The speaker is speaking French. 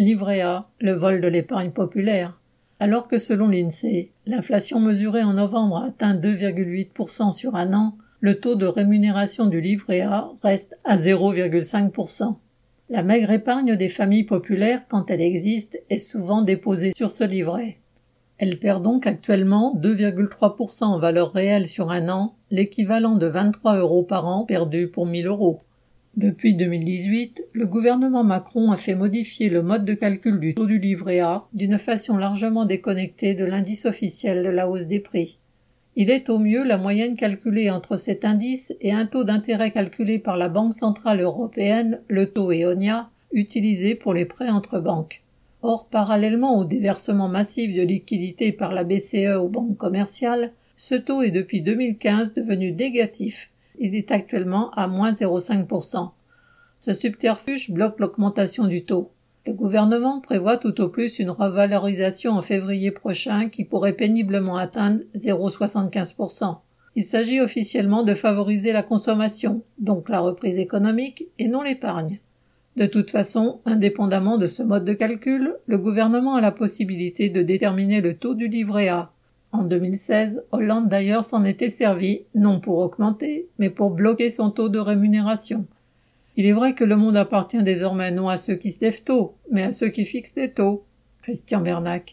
livret A, le vol de l'épargne populaire. Alors que selon l'INSEE, l'inflation mesurée en novembre atteint 2,8% sur un an, le taux de rémunération du livret A reste à 0,5%. La maigre épargne des familles populaires, quand elle existe, est souvent déposée sur ce livret. Elle perd donc actuellement 2,3% en valeur réelle sur un an, l'équivalent de 23 euros par an perdus pour 1000 euros. Depuis 2018, le gouvernement Macron a fait modifier le mode de calcul du taux du livret A d'une façon largement déconnectée de l'indice officiel de la hausse des prix. Il est au mieux la moyenne calculée entre cet indice et un taux d'intérêt calculé par la Banque centrale européenne, le taux EONIA, utilisé pour les prêts entre banques. Or, parallèlement au déversement massif de liquidités par la BCE aux banques commerciales, ce taux est depuis 2015 devenu négatif il est actuellement à moins 0,5%. Ce subterfuge bloque l'augmentation du taux. Le gouvernement prévoit tout au plus une revalorisation en février prochain qui pourrait péniblement atteindre 0,75%. Il s'agit officiellement de favoriser la consommation, donc la reprise économique, et non l'épargne. De toute façon, indépendamment de ce mode de calcul, le gouvernement a la possibilité de déterminer le taux du livret A. En 2016, Hollande d'ailleurs s'en était servi, non pour augmenter, mais pour bloquer son taux de rémunération. Il est vrai que le monde appartient désormais non à ceux qui se lèvent tôt, mais à ceux qui fixent les taux. Christian Bernac.